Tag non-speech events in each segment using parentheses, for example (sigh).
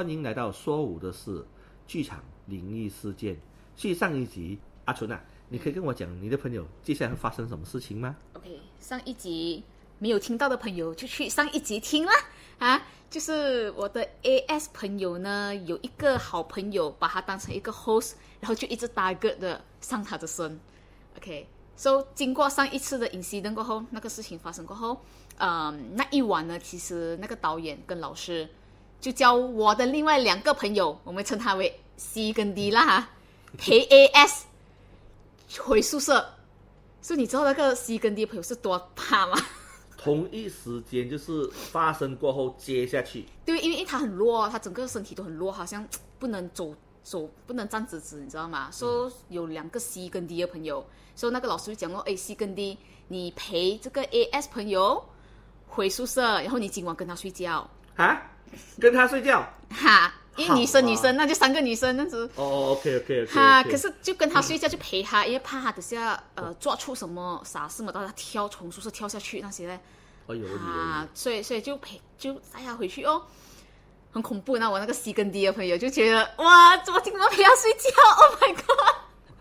欢迎来到说舞的事剧场灵异事件。续上一集，阿纯啊，你可以跟我讲你的朋友接下来会发生什么事情吗？OK，上一集没有听到的朋友就去上一集听啦。啊，就是我的 AS 朋友呢，有一个好朋友把他当成一个 host，然后就一直 target 的上他的身。OK，so、经过上一次的 incident 过后，那个事情发生过后，嗯，那一晚呢，其实那个导演跟老师就叫我的另外两个朋友，我们称他为 C 跟 D 啦哈，陪 AS 回宿舍。所以你知道那个 C 跟 D 的朋友是多怕吗？同一时间就是发生过后接下去，对，因为他很弱，他整个身体都很弱，好像不能走走，不能站直直，你知道吗？说、有两个 C 跟 D 的朋友，所以那个老师就讲过，哎，C 跟 D，你陪这个 AS 朋友回宿舍，然后你今晚跟他睡觉，啊，跟他睡觉。哈，因为女生女生，那就三个女生那样子。哦，OK OK OK。哈，可是就跟他睡觉，就陪他，因为怕他等下呃做出什么傻事嘛，到他跳从宿舍跳下去那些嘞。哎呦，啊，所以所以就陪就带他回去哦，很恐怖。那我那个 C 跟 D 的朋友就觉得哇，怎么听到陪他睡觉？(laughs) Oh my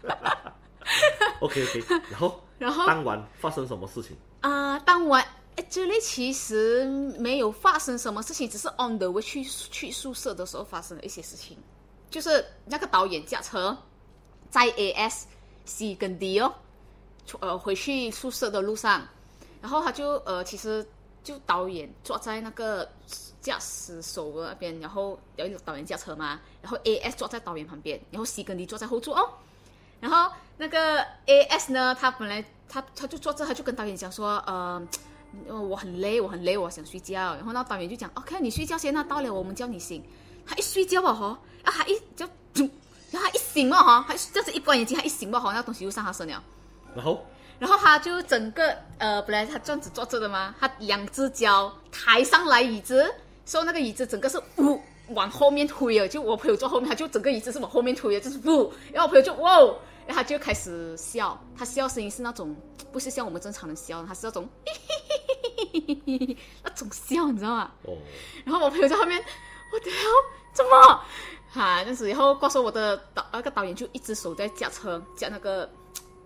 god！OK (laughs) OK，然后 (laughs) 然后当晚发生什么事情？啊、当晚 actually 其实没有发生什么事情，只是 on the way 去去宿舍的时候发生了一些事情，就是那个导演驾车在 AS C 跟 D 哦，呃回去宿舍的路上，然后他就呃其实就导演坐在那个驾驶手的那边，然后导演导演驾车嘛，然后 AS 坐在导演旁边，然后 C 跟 D 坐在后座哦。然后那个 AS 呢，他本来他他就坐这，他就跟导演讲说，呃，呃我很累，我很累，我想睡觉。然后那导演就讲，OK，你睡觉先，那到了我们叫你醒。他一睡觉吧，哈，啊，他一就，然后他一醒吧，哈，他这样子一关眼睛，他一醒吧，哈，那东西就上他身了。然后然后他就整个呃，本来他这样子坐着的嘛，他两只脚抬上来椅子，所以那个椅子整个是呜往后面推了，就我朋友坐后面，他就整个椅子是往后面推的，就是呜，然后我朋友就哇哦，然后他就开始笑，他笑声音是那种不是像我们正常人笑，他是那种 (laughs) 那种笑，你知道吗？哦，然后我朋友在后面，我的 hell，怎么？哈，这样子，然后过时候我的导那个导演就一只手在驾车驾那个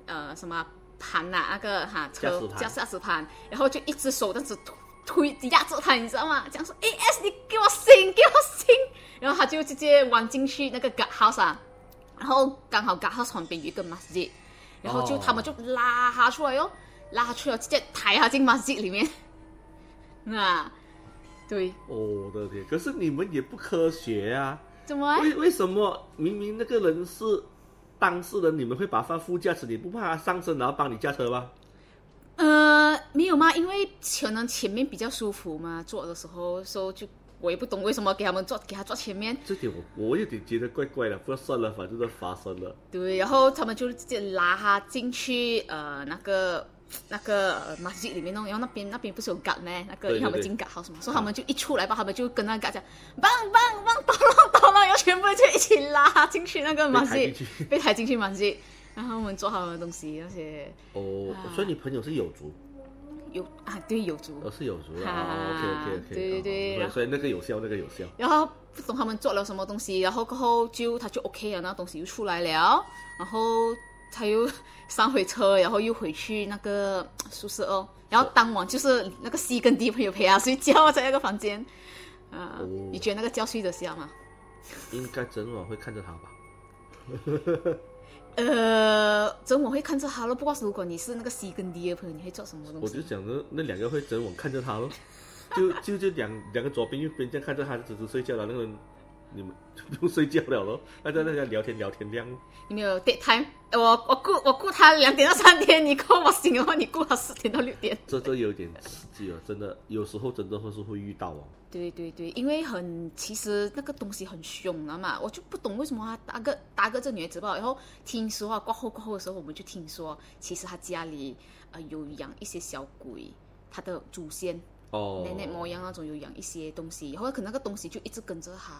呃什么盘呐、那个哈车驾驶盘。驾驾驶盘，然后就一只手这样子推推压着他，你知道吗？这样说 A S 你给我醒，给我醒，然后他就直接弯进去那个 g house 啊，然后刚好 g house 旁边有一个 masjid，然后就、哦。他们就拉他出来哟，拉他出来直接抬他进 masjid 里面，啊，对，哦我的天！可是你们也不科学啊！怎么啊？为为什么明明那个人是当事人，你们会把他放副驾驶？你不怕他上身然后帮你驾车吗？呃，没有吗？因为可能前面比较舒服嘛，坐的时候，所以就我也不懂为什么给他们坐，给他坐前面。这点我我有点觉得怪怪的，不过算了，反正都发生了。对，然后他们就直接拉他进去呃那个那个呃 masjid 里面弄，然后那边那边不是有 guard 咩？那个他们对进 guard house 嘛，所以他们就一出来吧，他们就跟那个 guard 讲，棒棒棒，倒了倒了，然后全部就一起拉他进去那个被抬 masjid，进去被抬进去 masjid，然后我们做他们的东西那些哦，啊所以你朋友是有族，有啊对有族。哦是有族的啊啊。OK OK OK，对对对所以那个有效，那个有效。然后不懂他们做了什么东西，然后过后就他就 OK 了，那东西就出来了，然后他又上回车，然后又回去那个宿舍哦，然后当晚就是那个 C 跟 D 朋友陪他睡觉在那个房间，啊、哦你觉得那个觉睡得香吗？应该整晚会看着他吧？(laughs) 呃，整晚会看着他了，不过如果你是那个 C 跟 D 的朋友，你会做什么东西我就西？想着那两个会整晚看着他咯，就就就两两个左边右边这样看着他，只是睡觉了，那个人你们就不用睡觉了咯，那在那家聊天聊天这样。你没有 date time？呃我我顾我顾他两点到三点，你扣我醒的话，你顾他四点到六点。这这有点刺激哦，真的，有时候真的会是会遇到哦。对对对，因为很其实那个东西很凶了嘛，我就不懂为什么他打个打个这女孩子吧。然后听说啊，过后过后的时候，我们就听说，其实他家里呃有养一些小鬼，他的祖先哦奶奶模样那种有养一些东西，然后可能那个东西就一直跟着他。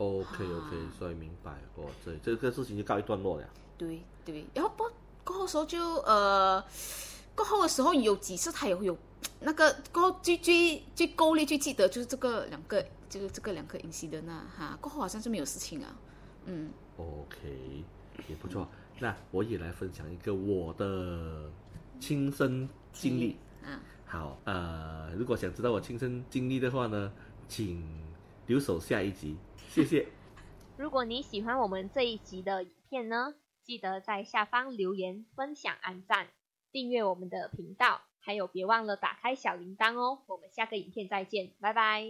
，OK OK，所以明白哦，这这个事情就告一段落了。对对，然后不过后的时候就呃，过后的时候有几次他也会有那个过后最最最够力最记得就是这个两个，就是这个两个隐形的那哈，过后好像是没有事情啊。嗯，OK，也不错。那我也来分享一个我的亲身经历。嗯，好，呃，如果想知道我亲身经历的话呢，请留守下一集，谢谢。(laughs) 如果你喜欢我们这一集的影片呢，记得在下方留言、分享、按赞、订阅我们的频道，还有别忘了打开小铃铛哦。我们下个影片再见，拜拜。